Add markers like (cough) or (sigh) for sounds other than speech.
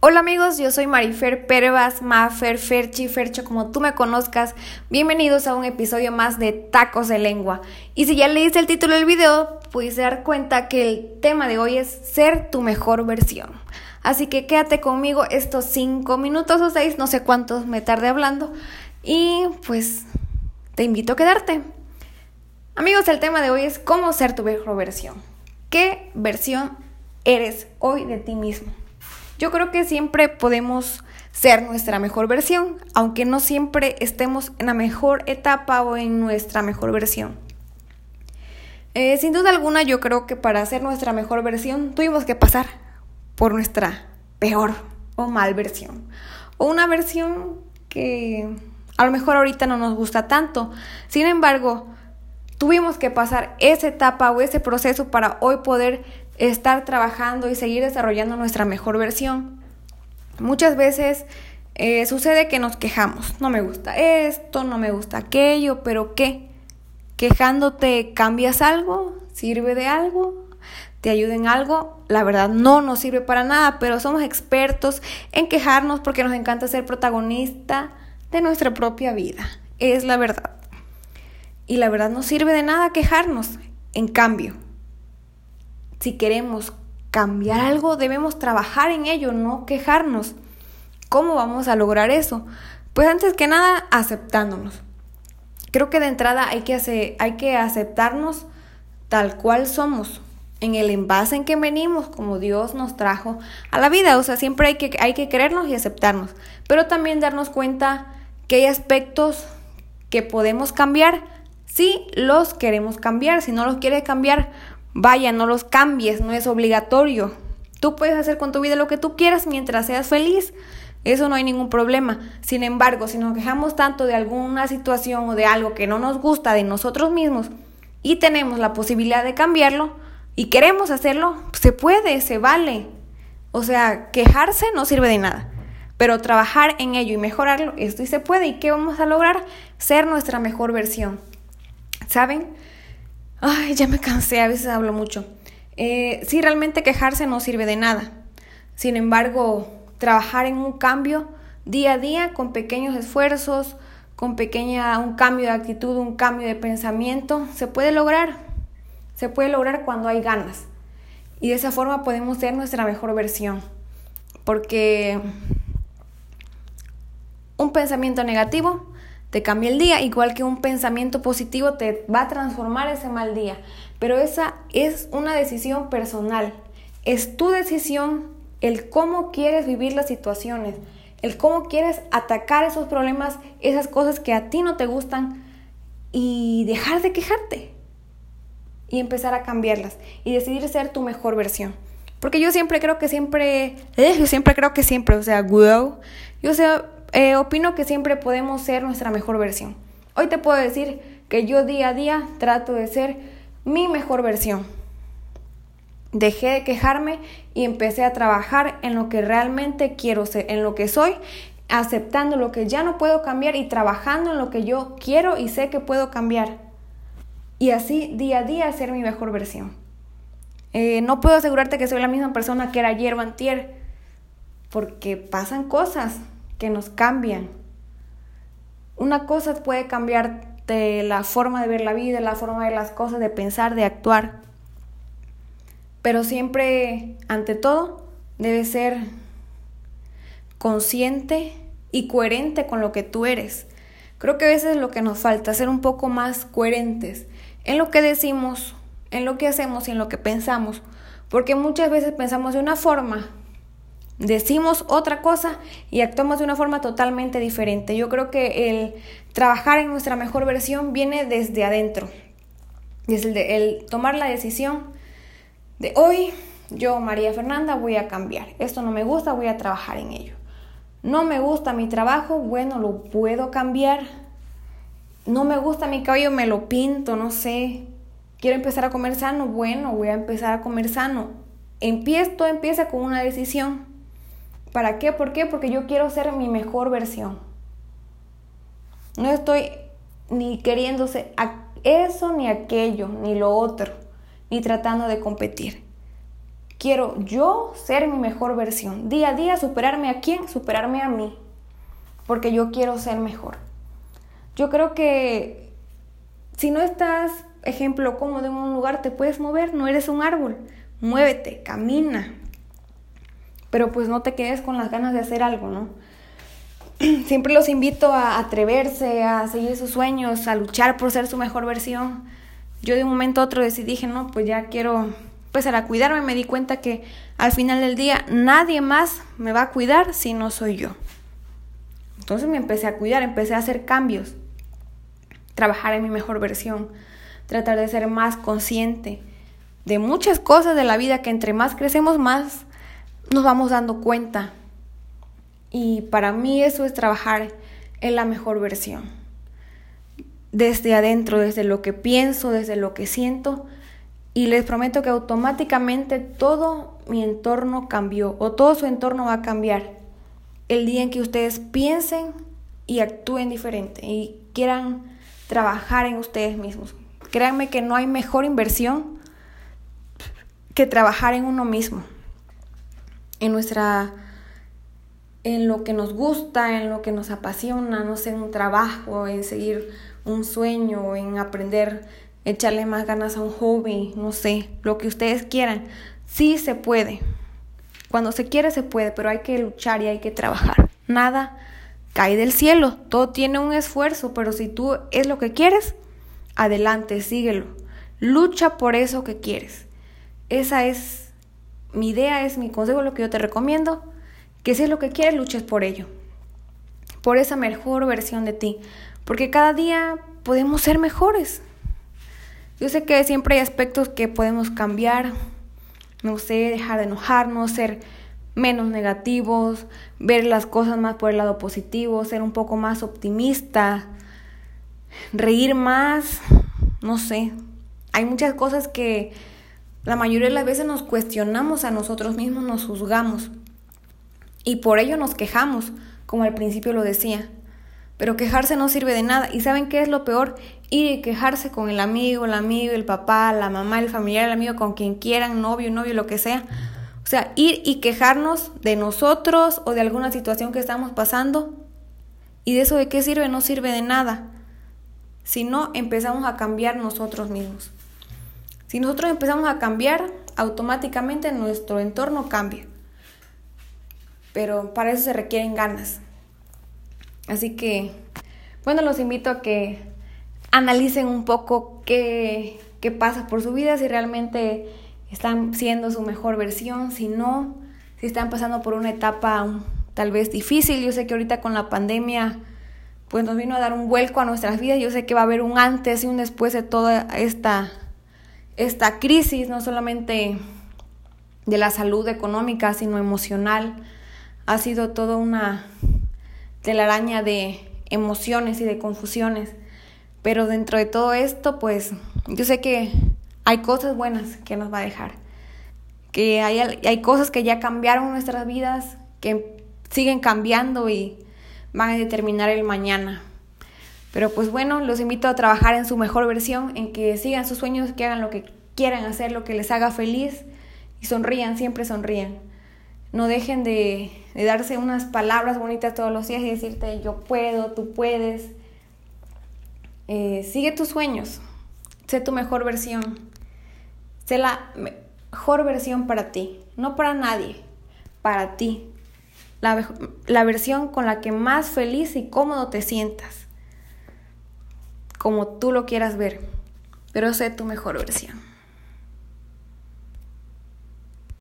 Hola amigos, yo soy Marifer Pervas, Mafer, Ferchi, Fercho, como tú me conozcas. Bienvenidos a un episodio más de Tacos de Lengua. Y si ya leíste el título del video, pudiste dar cuenta que el tema de hoy es ser tu mejor versión. Así que quédate conmigo estos 5 minutos o 6, no sé cuántos me tarde hablando. Y pues te invito a quedarte. Amigos, el tema de hoy es cómo ser tu mejor versión. ¿Qué versión eres hoy de ti mismo? Yo creo que siempre podemos ser nuestra mejor versión, aunque no siempre estemos en la mejor etapa o en nuestra mejor versión. Eh, sin duda alguna, yo creo que para ser nuestra mejor versión tuvimos que pasar por nuestra peor o mal versión. O una versión que a lo mejor ahorita no nos gusta tanto. Sin embargo, tuvimos que pasar esa etapa o ese proceso para hoy poder estar trabajando y seguir desarrollando nuestra mejor versión. Muchas veces eh, sucede que nos quejamos, no me gusta esto, no me gusta aquello, pero ¿qué? ¿Quejándote cambias algo? ¿Sirve de algo? ¿Te ayuda en algo? La verdad no nos sirve para nada, pero somos expertos en quejarnos porque nos encanta ser protagonista de nuestra propia vida. Es la verdad. Y la verdad no sirve de nada quejarnos. En cambio, si queremos cambiar algo, debemos trabajar en ello, no quejarnos. ¿Cómo vamos a lograr eso? Pues antes que nada, aceptándonos. Creo que de entrada hay que, hay que aceptarnos tal cual somos, en el envase en que venimos, como Dios nos trajo a la vida. O sea, siempre hay que, hay que querernos y aceptarnos, pero también darnos cuenta que hay aspectos que podemos cambiar si los queremos cambiar. Si no los quiere cambiar, Vaya, no los cambies, no es obligatorio. Tú puedes hacer con tu vida lo que tú quieras mientras seas feliz. Eso no hay ningún problema. Sin embargo, si nos quejamos tanto de alguna situación o de algo que no nos gusta de nosotros mismos y tenemos la posibilidad de cambiarlo y queremos hacerlo, se puede, se vale. O sea, quejarse no sirve de nada. Pero trabajar en ello y mejorarlo, esto y se puede. ¿Y qué vamos a lograr? Ser nuestra mejor versión. ¿Saben? Ay, ya me cansé, a veces hablo mucho. Eh, sí, realmente quejarse no sirve de nada. Sin embargo, trabajar en un cambio día a día con pequeños esfuerzos, con pequeña, un cambio de actitud, un cambio de pensamiento, se puede lograr. Se puede lograr cuando hay ganas. Y de esa forma podemos ser nuestra mejor versión. Porque un pensamiento negativo te cambia el día, igual que un pensamiento positivo te va a transformar ese mal día. Pero esa es una decisión personal. Es tu decisión el cómo quieres vivir las situaciones, el cómo quieres atacar esos problemas, esas cosas que a ti no te gustan y dejar de quejarte y empezar a cambiarlas y decidir ser tu mejor versión. Porque yo siempre creo que siempre, eh, yo siempre creo que siempre, o sea, wow, yo sé eh, opino que siempre podemos ser nuestra mejor versión. Hoy te puedo decir que yo día a día trato de ser mi mejor versión. Dejé de quejarme y empecé a trabajar en lo que realmente quiero ser, en lo que soy, aceptando lo que ya no puedo cambiar y trabajando en lo que yo quiero y sé que puedo cambiar. Y así día a día ser mi mejor versión. Eh, no puedo asegurarte que soy la misma persona que era ayer o antier, porque pasan cosas, que nos cambian. Una cosa puede cambiarte la forma de ver la vida, la forma de las cosas, de pensar, de actuar. Pero siempre, ante todo, debe ser consciente y coherente con lo que tú eres. Creo que a veces lo que nos falta, ser un poco más coherentes en lo que decimos, en lo que hacemos y en lo que pensamos. Porque muchas veces pensamos de una forma decimos otra cosa y actuamos de una forma totalmente diferente. Yo creo que el trabajar en nuestra mejor versión viene desde adentro, desde el, tomar la decisión de hoy yo, María Fernanda, voy a cambiar. Esto no me gusta, voy a trabajar en ello. No me gusta mi trabajo, bueno, lo puedo cambiar. No me gusta mi cabello, me lo pinto, no sé. Quiero empezar a comer sano, bueno, voy a empezar a comer sano. Empieza, todo empieza con una decisión. ¿Para qué? ¿Por qué? Porque yo quiero ser mi mejor versión. No estoy ni queriéndose eso ni aquello, ni lo otro, ni tratando de competir. Quiero yo ser mi mejor versión. Día a día superarme a quién? Superarme a mí. Porque yo quiero ser mejor. Yo creo que si no estás, ejemplo, cómodo en un lugar, te puedes mover, no eres un árbol. Muévete, camina. Pero pues no te quedes con las ganas de hacer algo, ¿no? (clears throat) Siempre los invito a atreverse, a seguir sus sueños, a luchar por ser su mejor versión. Yo de un momento a otro decidí, dije, no, pues ya quiero empezar a cuidarme. Me di cuenta que al final del día nadie más me va a cuidar si no soy yo. Entonces me empecé a cuidar, empecé a hacer cambios, trabajar en mi mejor versión, tratar de ser más consciente de muchas cosas de la vida que entre más crecemos más nos vamos dando cuenta. Y para mí eso es trabajar en la mejor versión desde adentro, desde lo que pienso, desde lo que siento. Y les prometo que automáticamente todo mi entorno cambió o todo su entorno va a cambiar el día en que ustedes piensen y actúen diferente y quieran trabajar en ustedes mismos. Créanme que no hay mejor inversión que trabajar en uno mismo, en nuestra en lo que nos gusta, en lo que nos apasiona, no sé, en un trabajo, en seguir un sueño, en aprender, echarle más ganas a un hobby, no sé, lo que ustedes quieran. Sí se puede. Cuando se quiere se puede, pero hay que luchar y hay que trabajar. Nada cae del cielo, todo tiene un esfuerzo, pero si tú es lo que quieres, adelante, síguelo. Lucha por eso que quieres. Esa es mi idea, es mi consejo, lo que yo te recomiendo, que si es lo que quieres, luches por ello. Por esa mejor versión de ti porque cada día podemos ser mejores. Yo sé que siempre hay aspectos que podemos cambiar, no sé, dejar de enojarnos, ser menos negativos, ver las cosas más por el lado positivo, ser un poco más optimista, reír más, no sé. Hay muchas cosas que la mayoría de las veces nos cuestionamos a nosotros mismos, nos juzgamos y por ello nos quejamos, como al principio lo decía. Pero quejarse no sirve de nada. ¿Y saben qué es lo peor? Ir y quejarse con el amigo, el amigo, el papá, la mamá, el familiar, el amigo, con quien quieran, novio, novio, lo que sea. O sea, ir y quejarnos de nosotros o de alguna situación que estamos pasando. ¿Y de eso de qué sirve? No sirve de nada. Si no, empezamos a cambiar nosotros mismos. Si nosotros empezamos a cambiar, automáticamente nuestro entorno cambia. Pero para eso se requieren ganas. Así que, bueno, los invito a que analicen un poco qué, qué pasa por su vida, si realmente están siendo su mejor versión, si no, si están pasando por una etapa tal vez difícil. Yo sé que ahorita con la pandemia pues nos vino a dar un vuelco a nuestras vidas. Yo sé que va a haber un antes y un después de toda esta, esta crisis, no solamente de la salud económica, sino emocional. Ha sido toda una araña de emociones y de confusiones. Pero dentro de todo esto, pues yo sé que hay cosas buenas que nos va a dejar. Que hay, hay cosas que ya cambiaron nuestras vidas, que siguen cambiando y van a determinar el mañana. Pero pues bueno, los invito a trabajar en su mejor versión, en que sigan sus sueños, que hagan lo que quieran hacer, lo que les haga feliz y sonrían, siempre sonrían. No dejen de, darse unas palabras bonitas todos los días y decirte yo puedo, tú puedes. Eh, sigue tus sueños, sé tu mejor versión, sé la mejor versión para ti, no para nadie, para ti. La, la versión con la que más feliz y cómodo te sientas, como tú lo quieras ver, pero sé tu mejor versión.